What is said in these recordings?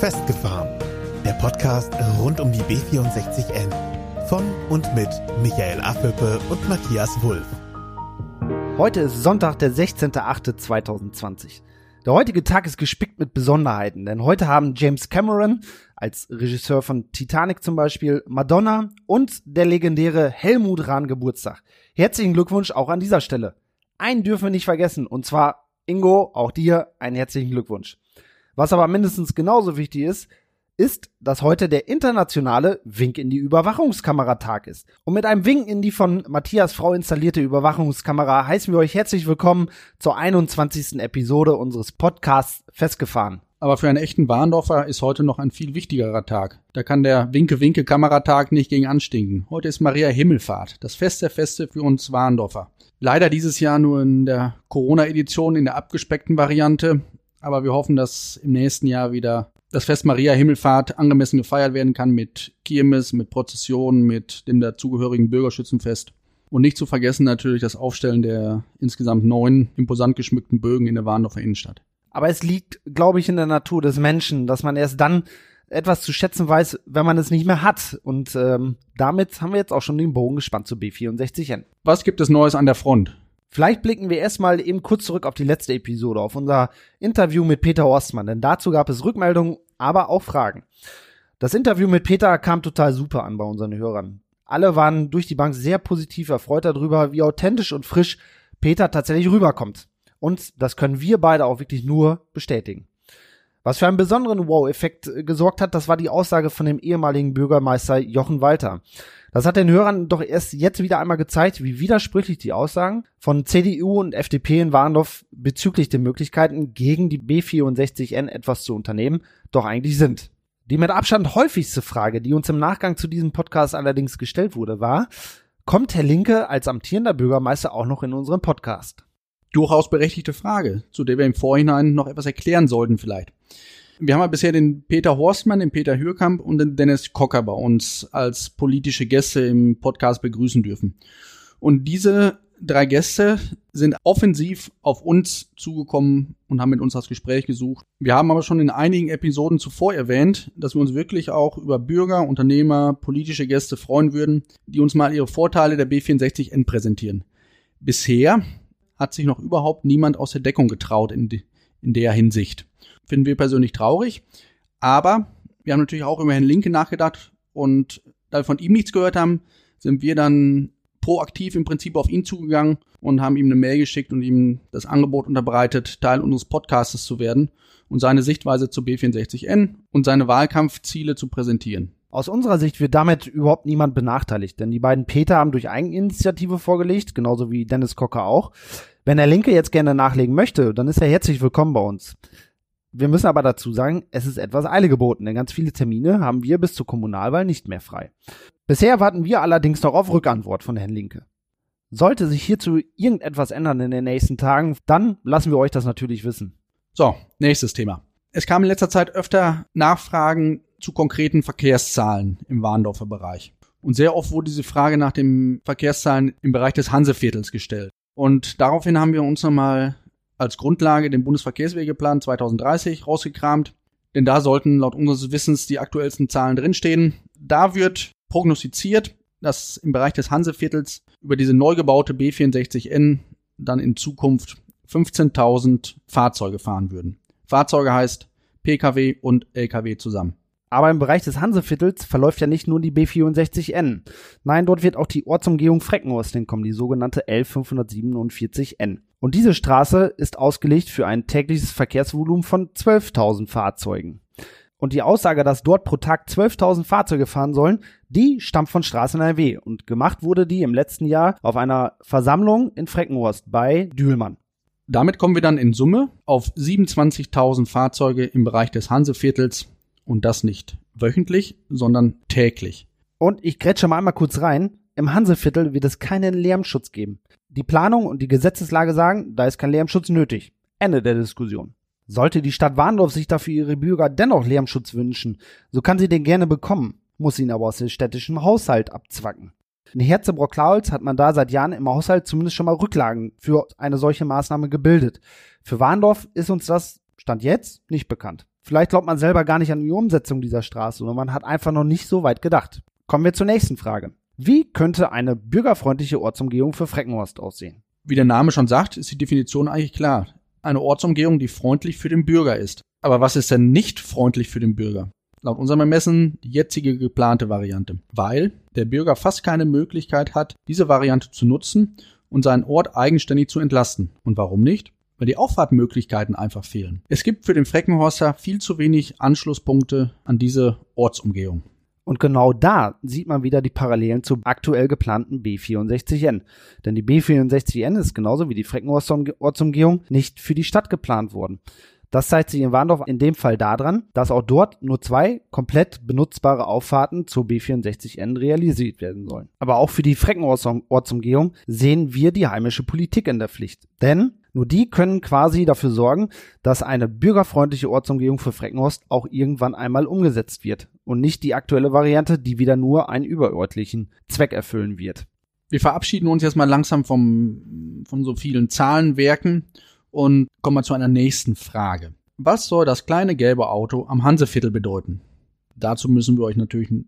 Festgefahren. Der Podcast rund um die B64N. Von und mit Michael Affelpe und Matthias Wulff. Heute ist Sonntag, der 16.08.2020. Der heutige Tag ist gespickt mit Besonderheiten, denn heute haben James Cameron als Regisseur von Titanic zum Beispiel, Madonna und der legendäre Helmut Rahn Geburtstag. Herzlichen Glückwunsch auch an dieser Stelle. Einen dürfen wir nicht vergessen, und zwar Ingo, auch dir einen herzlichen Glückwunsch. Was aber mindestens genauso wichtig ist, ist, dass heute der internationale Wink in die Überwachungskamera-Tag ist. Und mit einem Wink in die von Matthias Frau installierte Überwachungskamera heißen wir euch herzlich willkommen zur 21. Episode unseres Podcasts Festgefahren. Aber für einen echten Warndorfer ist heute noch ein viel wichtigerer Tag. Da kann der Winke-Winke-Kameratag nicht gegen anstinken. Heute ist Maria Himmelfahrt, das Fest der Feste für uns Warndorfer. Leider dieses Jahr nur in der Corona-Edition in der abgespeckten Variante. Aber wir hoffen, dass im nächsten Jahr wieder das Fest Maria Himmelfahrt angemessen gefeiert werden kann mit Kirmes, mit Prozessionen, mit dem dazugehörigen Bürgerschützenfest. Und nicht zu vergessen natürlich das Aufstellen der insgesamt neun imposant geschmückten Bögen in der Warndorfer Innenstadt. Aber es liegt, glaube ich, in der Natur des Menschen, dass man erst dann etwas zu schätzen weiß, wenn man es nicht mehr hat. Und ähm, damit haben wir jetzt auch schon den Bogen gespannt zu B64N. Was gibt es Neues an der Front? Vielleicht blicken wir erstmal eben kurz zurück auf die letzte Episode, auf unser Interview mit Peter Horstmann, denn dazu gab es Rückmeldungen, aber auch Fragen. Das Interview mit Peter kam total super an bei unseren Hörern. Alle waren durch die Bank sehr positiv erfreut darüber, wie authentisch und frisch Peter tatsächlich rüberkommt. Und das können wir beide auch wirklich nur bestätigen. Was für einen besonderen Wow-Effekt gesorgt hat, das war die Aussage von dem ehemaligen Bürgermeister Jochen Walter. Das hat den Hörern doch erst jetzt wieder einmal gezeigt, wie widersprüchlich die Aussagen von CDU und FDP in Warndorf bezüglich der Möglichkeiten, gegen die B64N etwas zu unternehmen, doch eigentlich sind. Die mit Abstand häufigste Frage, die uns im Nachgang zu diesem Podcast allerdings gestellt wurde, war, kommt Herr Linke als amtierender Bürgermeister auch noch in unseren Podcast? Durchaus berechtigte Frage, zu der wir im Vorhinein noch etwas erklären sollten vielleicht. Wir haben ja bisher den Peter Horstmann, den Peter Hürkamp und den Dennis Kocker bei uns als politische Gäste im Podcast begrüßen dürfen. Und diese drei Gäste sind offensiv auf uns zugekommen und haben mit uns das Gespräch gesucht. Wir haben aber schon in einigen Episoden zuvor erwähnt, dass wir uns wirklich auch über Bürger, Unternehmer, politische Gäste freuen würden, die uns mal ihre Vorteile der B64N präsentieren. Bisher hat sich noch überhaupt niemand aus der Deckung getraut in, die, in der Hinsicht. Finden wir persönlich traurig. Aber wir haben natürlich auch über Herrn Linke nachgedacht und da wir von ihm nichts gehört haben, sind wir dann proaktiv im Prinzip auf ihn zugegangen und haben ihm eine Mail geschickt und ihm das Angebot unterbreitet, Teil unseres Podcastes zu werden und seine Sichtweise zu B64N und seine Wahlkampfziele zu präsentieren. Aus unserer Sicht wird damit überhaupt niemand benachteiligt, denn die beiden Peter haben durch Eigeninitiative vorgelegt, genauso wie Dennis Cocker auch. Wenn der Linke jetzt gerne nachlegen möchte, dann ist er herzlich willkommen bei uns. Wir müssen aber dazu sagen, es ist etwas Eile geboten, denn ganz viele Termine haben wir bis zur Kommunalwahl nicht mehr frei. Bisher warten wir allerdings noch auf Rückantwort von Herrn Linke. Sollte sich hierzu irgendetwas ändern in den nächsten Tagen, dann lassen wir euch das natürlich wissen. So, nächstes Thema. Es kamen in letzter Zeit öfter Nachfragen zu konkreten Verkehrszahlen im Warndorfer Bereich. Und sehr oft wurde diese Frage nach den Verkehrszahlen im Bereich des Hanseviertels gestellt. Und daraufhin haben wir uns nochmal als Grundlage den Bundesverkehrswegeplan 2030 rausgekramt. Denn da sollten laut unseres Wissens die aktuellsten Zahlen drinstehen. Da wird prognostiziert, dass im Bereich des Hanseviertels über diese neu gebaute B64N dann in Zukunft 15.000 Fahrzeuge fahren würden. Fahrzeuge heißt Pkw und Lkw zusammen. Aber im Bereich des Hanseviertels verläuft ja nicht nur die B64N. Nein, dort wird auch die Ortsumgehung Freckenhorst hinkommen, die sogenannte L547N. Und diese Straße ist ausgelegt für ein tägliches Verkehrsvolumen von 12.000 Fahrzeugen. Und die Aussage, dass dort pro Tag 12.000 Fahrzeuge fahren sollen, die stammt von Straßen NRW und gemacht wurde die im letzten Jahr auf einer Versammlung in Freckenhorst bei Dühlmann. Damit kommen wir dann in Summe auf 27.000 Fahrzeuge im Bereich des Hanseviertels und das nicht wöchentlich, sondern täglich. Und ich grätsche mal einmal kurz rein. Im Hanseviertel wird es keinen Lärmschutz geben. Die Planung und die Gesetzeslage sagen, da ist kein Lärmschutz nötig. Ende der Diskussion. Sollte die Stadt Warndorf sich dafür ihre Bürger dennoch Lärmschutz wünschen, so kann sie den gerne bekommen, muss ihn aber aus dem städtischen Haushalt abzwacken. In Herzebrock-Klaulz hat man da seit Jahren im Haushalt zumindest schon mal Rücklagen für eine solche Maßnahme gebildet. Für Warndorf ist uns das, Stand jetzt, nicht bekannt. Vielleicht glaubt man selber gar nicht an die Umsetzung dieser Straße oder man hat einfach noch nicht so weit gedacht. Kommen wir zur nächsten Frage. Wie könnte eine bürgerfreundliche Ortsumgehung für Freckenhorst aussehen? Wie der Name schon sagt, ist die Definition eigentlich klar. Eine Ortsumgehung, die freundlich für den Bürger ist. Aber was ist denn nicht freundlich für den Bürger? Laut unserem Ermessen die jetzige geplante Variante, weil der Bürger fast keine Möglichkeit hat, diese Variante zu nutzen und seinen Ort eigenständig zu entlasten. Und warum nicht? Weil die Auffahrtmöglichkeiten einfach fehlen. Es gibt für den Freckenhorster viel zu wenig Anschlusspunkte an diese Ortsumgehung. Und genau da sieht man wieder die Parallelen zur aktuell geplanten B64N. Denn die B64N ist genauso wie die Freckenhorster Ortsumgehung nicht für die Stadt geplant worden. Das zeigt sich in Warndorf in dem Fall daran, dass auch dort nur zwei komplett benutzbare Auffahrten zur B64N realisiert werden sollen. Aber auch für die Freckenortsumgehung sehen wir die heimische Politik in der Pflicht. Denn nur die können quasi dafür sorgen, dass eine bürgerfreundliche Ortsumgehung für Freckenhorst auch irgendwann einmal umgesetzt wird und nicht die aktuelle Variante, die wieder nur einen überörtlichen Zweck erfüllen wird. Wir verabschieden uns jetzt mal langsam vom, von so vielen Zahlenwerken und kommen wir zu einer nächsten Frage. Was soll das kleine gelbe Auto am Hanseviertel bedeuten? Dazu müssen wir euch natürlich eine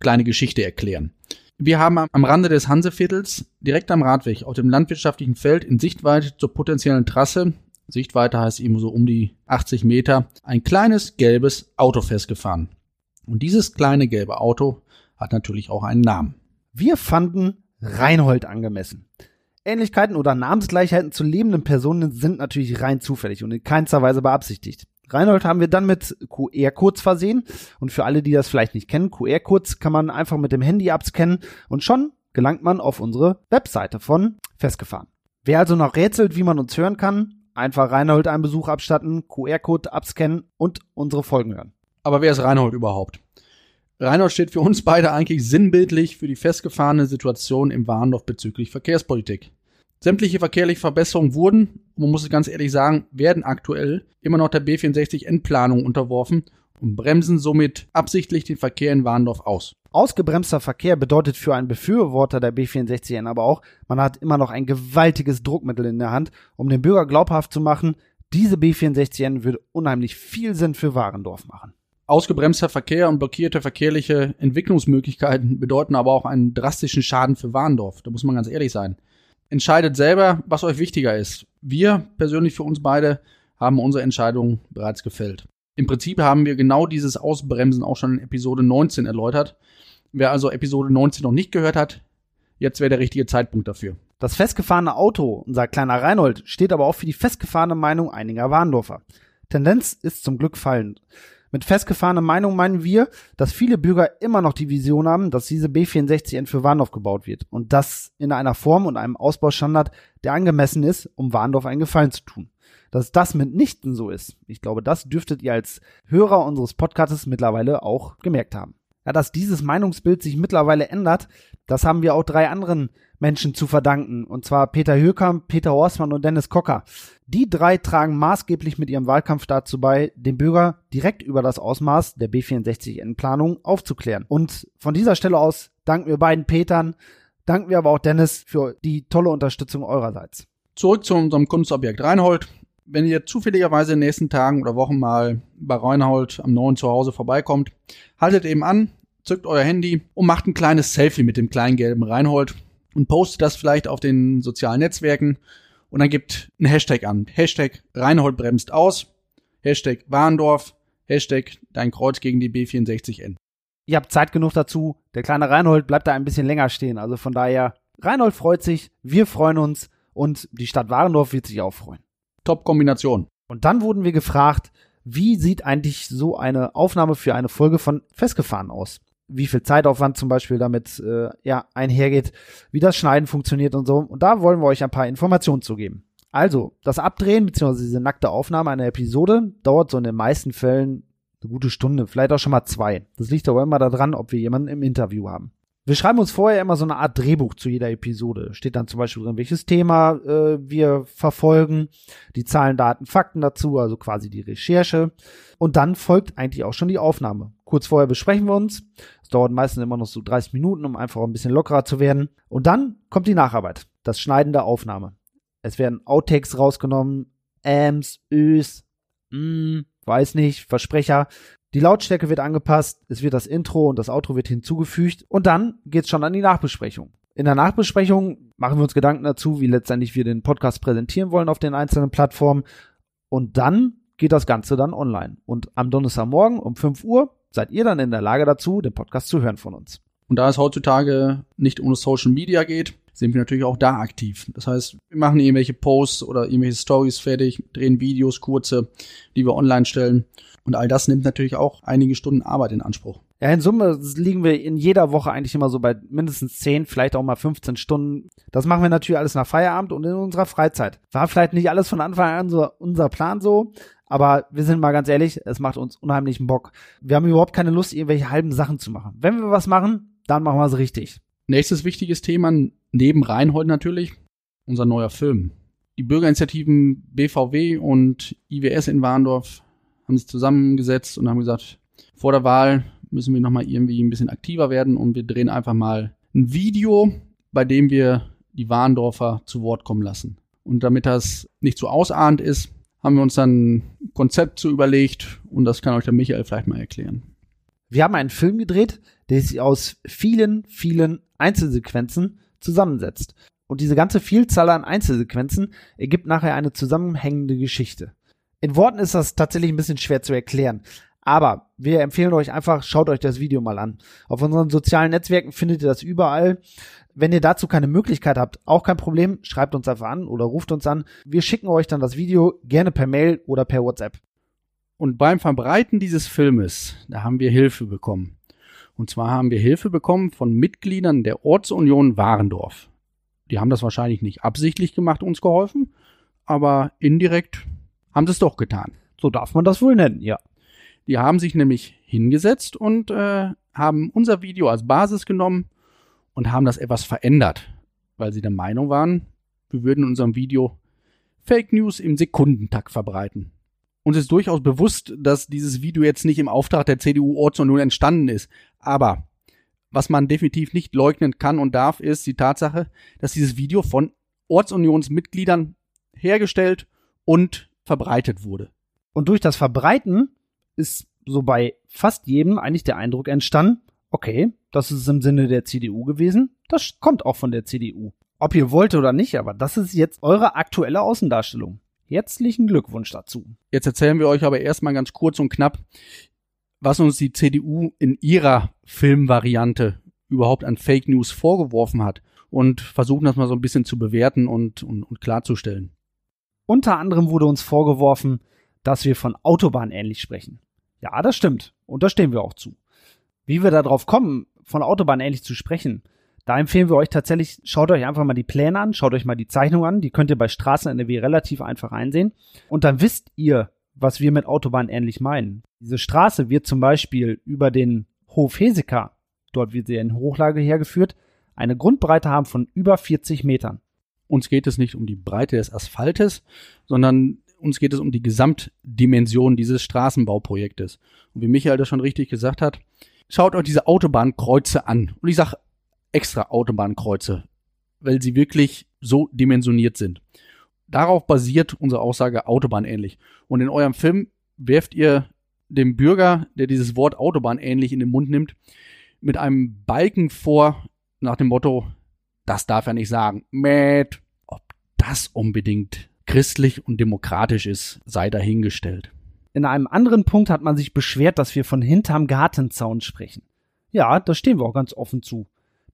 kleine Geschichte erklären. Wir haben am Rande des Hanseviertels, direkt am Radweg, auf dem landwirtschaftlichen Feld in Sichtweite zur potenziellen Trasse, Sichtweite heißt eben so um die 80 Meter, ein kleines gelbes Auto festgefahren. Und dieses kleine gelbe Auto hat natürlich auch einen Namen. Wir fanden Reinhold angemessen. Ähnlichkeiten oder Namensgleichheiten zu lebenden Personen sind natürlich rein zufällig und in keinster Weise beabsichtigt. Reinhold haben wir dann mit QR-Codes versehen und für alle, die das vielleicht nicht kennen, QR-Codes kann man einfach mit dem Handy abscannen und schon gelangt man auf unsere Webseite von Festgefahren. Wer also noch rätselt, wie man uns hören kann, einfach Reinhold einen Besuch abstatten, QR-Code abscannen und unsere Folgen hören. Aber wer ist Reinhold überhaupt? Reinhold steht für uns beide eigentlich sinnbildlich für die festgefahrene Situation im Warndorf bezüglich Verkehrspolitik. Sämtliche verkehrliche Verbesserungen wurden, man muss es ganz ehrlich sagen, werden aktuell immer noch der B64-Endplanung unterworfen und bremsen somit absichtlich den Verkehr in Warndorf aus. Ausgebremster Verkehr bedeutet für einen Befürworter der B64N aber auch, man hat immer noch ein gewaltiges Druckmittel in der Hand, um den Bürger glaubhaft zu machen, diese B64N würde unheimlich viel Sinn für Warendorf machen. Ausgebremster Verkehr und blockierte verkehrliche Entwicklungsmöglichkeiten bedeuten aber auch einen drastischen Schaden für Warndorf. Da muss man ganz ehrlich sein. Entscheidet selber, was euch wichtiger ist. Wir persönlich für uns beide haben unsere Entscheidung bereits gefällt. Im Prinzip haben wir genau dieses Ausbremsen auch schon in Episode 19 erläutert. Wer also Episode 19 noch nicht gehört hat, jetzt wäre der richtige Zeitpunkt dafür. Das festgefahrene Auto, unser kleiner Reinhold, steht aber auch für die festgefahrene Meinung einiger Warndorfer. Tendenz ist zum Glück fallend. Mit festgefahrener Meinung meinen wir, dass viele Bürger immer noch die Vision haben, dass diese B64N für Warndorf gebaut wird und das in einer Form und einem Ausbaustandard, der angemessen ist, um Warndorf einen Gefallen zu tun. Dass das mitnichten so ist, ich glaube, das dürftet ihr als Hörer unseres Podcasts mittlerweile auch gemerkt haben. Ja, dass dieses Meinungsbild sich mittlerweile ändert, das haben wir auch drei anderen Menschen zu verdanken. Und zwar Peter Hökamp, Peter Horstmann und Dennis Kocker. Die drei tragen maßgeblich mit ihrem Wahlkampf dazu bei, den Bürger direkt über das Ausmaß der B64N-Planung aufzuklären. Und von dieser Stelle aus danken wir beiden Petern, danken wir aber auch Dennis für die tolle Unterstützung eurerseits. Zurück zu unserem Kunstobjekt Reinhold. Wenn ihr zufälligerweise in den nächsten Tagen oder Wochen mal bei Reinhold am neuen Zuhause vorbeikommt, haltet eben an, zückt euer Handy und macht ein kleines Selfie mit dem kleinen gelben Reinhold und postet das vielleicht auf den sozialen Netzwerken und dann gibt ein Hashtag an. Hashtag Reinhold bremst aus, Hashtag Warndorf, Hashtag Dein Kreuz gegen die B64N. Ihr habt Zeit genug dazu. Der kleine Reinhold bleibt da ein bisschen länger stehen. Also von daher, Reinhold freut sich, wir freuen uns und die Stadt Warendorf wird sich auch freuen. Top-Kombination. Und dann wurden wir gefragt, wie sieht eigentlich so eine Aufnahme für eine Folge von Festgefahren aus? wie viel Zeitaufwand zum Beispiel damit äh, ja, einhergeht, wie das Schneiden funktioniert und so. Und da wollen wir euch ein paar Informationen zu geben. Also, das Abdrehen bzw. diese nackte Aufnahme einer Episode dauert so in den meisten Fällen eine gute Stunde, vielleicht auch schon mal zwei. Das liegt aber immer daran, ob wir jemanden im Interview haben. Wir schreiben uns vorher immer so eine Art Drehbuch zu jeder Episode. Steht dann zum Beispiel drin, welches Thema äh, wir verfolgen, die Zahlen, Daten, Fakten dazu, also quasi die Recherche. Und dann folgt eigentlich auch schon die Aufnahme. Kurz vorher besprechen wir uns. Es dauert meistens immer noch so 30 Minuten, um einfach ein bisschen lockerer zu werden. Und dann kommt die Nacharbeit, das Schneiden der Aufnahme. Es werden Outtakes rausgenommen, Ams, Ös, mm, weiß nicht, Versprecher. Die Lautstärke wird angepasst, es wird das Intro und das Outro wird hinzugefügt und dann geht's schon an die Nachbesprechung. In der Nachbesprechung machen wir uns Gedanken dazu, wie letztendlich wir den Podcast präsentieren wollen auf den einzelnen Plattformen und dann geht das Ganze dann online. Und am Donnerstagmorgen um 5 Uhr seid ihr dann in der Lage dazu, den Podcast zu hören von uns. Und da es heutzutage nicht ohne Social Media geht, sind wir natürlich auch da aktiv. Das heißt, wir machen irgendwelche Posts oder irgendwelche Stories fertig, drehen Videos, kurze, die wir online stellen. Und all das nimmt natürlich auch einige Stunden Arbeit in Anspruch. Ja, in Summe liegen wir in jeder Woche eigentlich immer so bei mindestens 10, vielleicht auch mal 15 Stunden. Das machen wir natürlich alles nach Feierabend und in unserer Freizeit. War vielleicht nicht alles von Anfang an so unser Plan so, aber wir sind mal ganz ehrlich, es macht uns unheimlichen Bock. Wir haben überhaupt keine Lust, irgendwelche halben Sachen zu machen. Wenn wir was machen, dann machen wir es richtig. Nächstes wichtiges Thema, neben Reinhold natürlich, unser neuer Film. Die Bürgerinitiativen BVW und IWS in Warndorf haben sich zusammengesetzt und haben gesagt, vor der Wahl müssen wir nochmal irgendwie ein bisschen aktiver werden und wir drehen einfach mal ein Video, bei dem wir die Warndorfer zu Wort kommen lassen. Und damit das nicht zu ausahnt ist, haben wir uns dann ein Konzept zu überlegt und das kann euch der Michael vielleicht mal erklären. Wir haben einen Film gedreht, der sich aus vielen, vielen Einzelsequenzen zusammensetzt. Und diese ganze Vielzahl an Einzelsequenzen ergibt nachher eine zusammenhängende Geschichte. In Worten ist das tatsächlich ein bisschen schwer zu erklären. Aber wir empfehlen euch einfach, schaut euch das Video mal an. Auf unseren sozialen Netzwerken findet ihr das überall. Wenn ihr dazu keine Möglichkeit habt, auch kein Problem, schreibt uns einfach an oder ruft uns an. Wir schicken euch dann das Video gerne per Mail oder per WhatsApp. Und beim Verbreiten dieses Filmes, da haben wir Hilfe bekommen. Und zwar haben wir Hilfe bekommen von Mitgliedern der Ortsunion Warendorf. Die haben das wahrscheinlich nicht absichtlich gemacht, uns geholfen, aber indirekt haben sie es doch getan. So darf man das wohl nennen, ja. Die haben sich nämlich hingesetzt und äh, haben unser Video als Basis genommen und haben das etwas verändert, weil sie der Meinung waren, wir würden in unserem Video Fake News im Sekundentakt verbreiten. Uns ist durchaus bewusst, dass dieses Video jetzt nicht im Auftrag der CDU Ortsunion entstanden ist. Aber was man definitiv nicht leugnen kann und darf, ist die Tatsache, dass dieses Video von Ortsunionsmitgliedern hergestellt und verbreitet wurde. Und durch das Verbreiten ist so bei fast jedem eigentlich der Eindruck entstanden, okay, das ist im Sinne der CDU gewesen, das kommt auch von der CDU. Ob ihr wollt oder nicht, aber das ist jetzt eure aktuelle Außendarstellung. Herzlichen Glückwunsch dazu. Jetzt erzählen wir euch aber erstmal ganz kurz und knapp, was uns die CDU in ihrer Filmvariante überhaupt an Fake News vorgeworfen hat und versuchen das mal so ein bisschen zu bewerten und, und, und klarzustellen. Unter anderem wurde uns vorgeworfen, dass wir von Autobahn ähnlich sprechen. Ja, das stimmt. Und da stehen wir auch zu. Wie wir darauf kommen, von Autobahn ähnlich zu sprechen, da empfehlen wir euch tatsächlich, schaut euch einfach mal die Pläne an, schaut euch mal die Zeichnung an, die könnt ihr bei Straßen NRW relativ einfach einsehen. Und dann wisst ihr, was wir mit Autobahn ähnlich meinen. Diese Straße wird zum Beispiel über den Hof Heseka, dort wird sie in Hochlage hergeführt, eine Grundbreite haben von über 40 Metern. Uns geht es nicht um die Breite des Asphaltes, sondern uns geht es um die Gesamtdimension dieses Straßenbauprojektes. Und wie Michael das schon richtig gesagt hat, schaut euch diese Autobahnkreuze an. Und ich sage extra Autobahnkreuze, weil sie wirklich so dimensioniert sind. Darauf basiert unsere Aussage Autobahn ähnlich. Und in eurem Film werft ihr dem Bürger, der dieses Wort Autobahn ähnlich in den Mund nimmt, mit einem Balken vor nach dem Motto, das darf er nicht sagen. Mät. Ob das unbedingt christlich und demokratisch ist, sei dahingestellt. In einem anderen Punkt hat man sich beschwert, dass wir von hinterm Gartenzaun sprechen. Ja, da stehen wir auch ganz offen zu.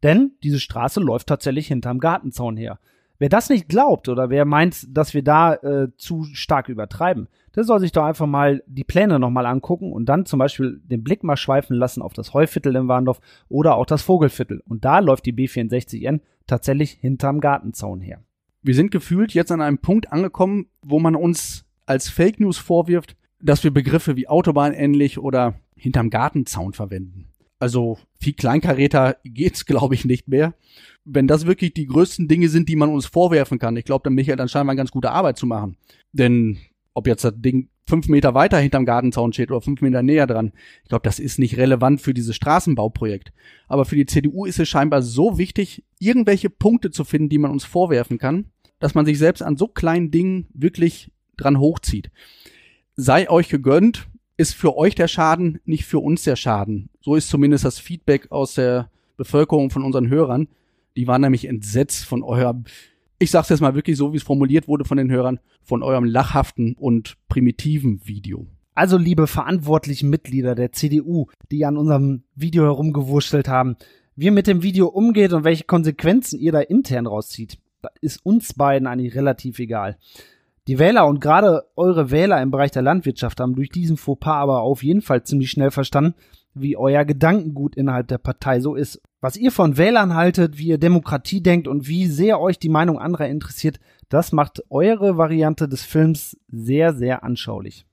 Denn diese Straße läuft tatsächlich hinterm Gartenzaun her. Wer das nicht glaubt oder wer meint, dass wir da äh, zu stark übertreiben, der soll sich doch einfach mal die Pläne nochmal angucken und dann zum Beispiel den Blick mal schweifen lassen auf das Heuviertel in Warndorf oder auch das Vogelviertel. Und da läuft die B64N tatsächlich hinterm Gartenzaun her. Wir sind gefühlt jetzt an einem Punkt angekommen, wo man uns als Fake News vorwirft, dass wir Begriffe wie Autobahn ähnlich oder hinterm Gartenzaun verwenden. Also viel Kleinkaräter geht's, glaube ich, nicht mehr. Wenn das wirklich die größten Dinge sind, die man uns vorwerfen kann, ich glaube, dann Michael dann scheinbar ganz gute Arbeit zu machen. Denn ob jetzt das Ding fünf Meter weiter hinterm Gartenzaun steht oder fünf Meter näher dran, ich glaube, das ist nicht relevant für dieses Straßenbauprojekt. Aber für die CDU ist es scheinbar so wichtig, irgendwelche Punkte zu finden, die man uns vorwerfen kann, dass man sich selbst an so kleinen Dingen wirklich dran hochzieht. sei euch gegönnt, ist für euch der Schaden, nicht für uns der Schaden. So ist zumindest das Feedback aus der Bevölkerung von unseren Hörern. Die waren nämlich entsetzt von eurem, ich sag's jetzt mal wirklich so, wie es formuliert wurde von den Hörern, von eurem lachhaften und primitiven Video. Also, liebe verantwortlichen Mitglieder der CDU, die an unserem Video herumgewurschtelt haben, wie ihr mit dem Video umgeht und welche Konsequenzen ihr da intern rauszieht, ist uns beiden eigentlich relativ egal. Die Wähler und gerade eure Wähler im Bereich der Landwirtschaft haben durch diesen Fauxpas aber auf jeden Fall ziemlich schnell verstanden, wie euer Gedankengut innerhalb der Partei so ist. Was ihr von Wählern haltet, wie ihr Demokratie denkt und wie sehr euch die Meinung anderer interessiert, das macht eure Variante des Films sehr, sehr anschaulich.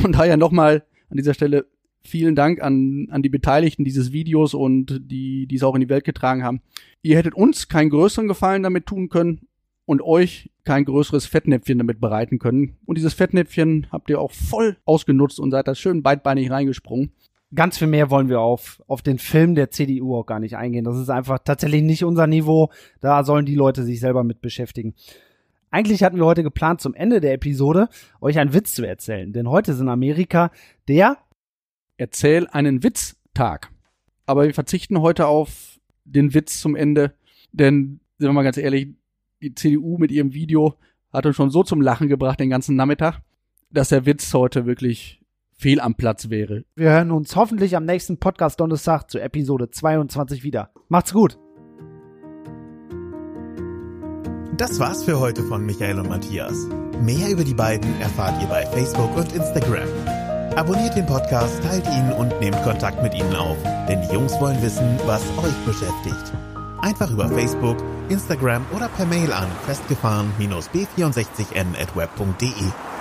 Von daher nochmal an dieser Stelle vielen Dank an, an die Beteiligten dieses Videos und die, die es auch in die Welt getragen haben. Ihr hättet uns keinen größeren Gefallen damit tun können und euch kein größeres Fettnäpfchen damit bereiten können. Und dieses Fettnäpfchen habt ihr auch voll ausgenutzt und seid da schön beidbeinig reingesprungen. Ganz viel mehr wollen wir auf, auf den Film der CDU auch gar nicht eingehen. Das ist einfach tatsächlich nicht unser Niveau. Da sollen die Leute sich selber mit beschäftigen. Eigentlich hatten wir heute geplant, zum Ende der Episode euch einen Witz zu erzählen. Denn heute ist in Amerika der Erzähl einen Witz-Tag. Aber wir verzichten heute auf den Witz zum Ende. Denn, sind wir mal ganz ehrlich, die CDU mit ihrem Video hat uns schon so zum Lachen gebracht den ganzen Nachmittag, dass der Witz heute wirklich fehl am Platz wäre. Wir hören uns hoffentlich am nächsten Podcast Donnerstag zu Episode 22 wieder. Macht's gut. Das war's für heute von Michael und Matthias. Mehr über die beiden erfahrt ihr bei Facebook und Instagram. Abonniert den Podcast, teilt ihn und nehmt Kontakt mit ihnen auf, denn die Jungs wollen wissen, was euch beschäftigt. Einfach über Facebook, Instagram oder per Mail an festgefahren-b64n at web.de.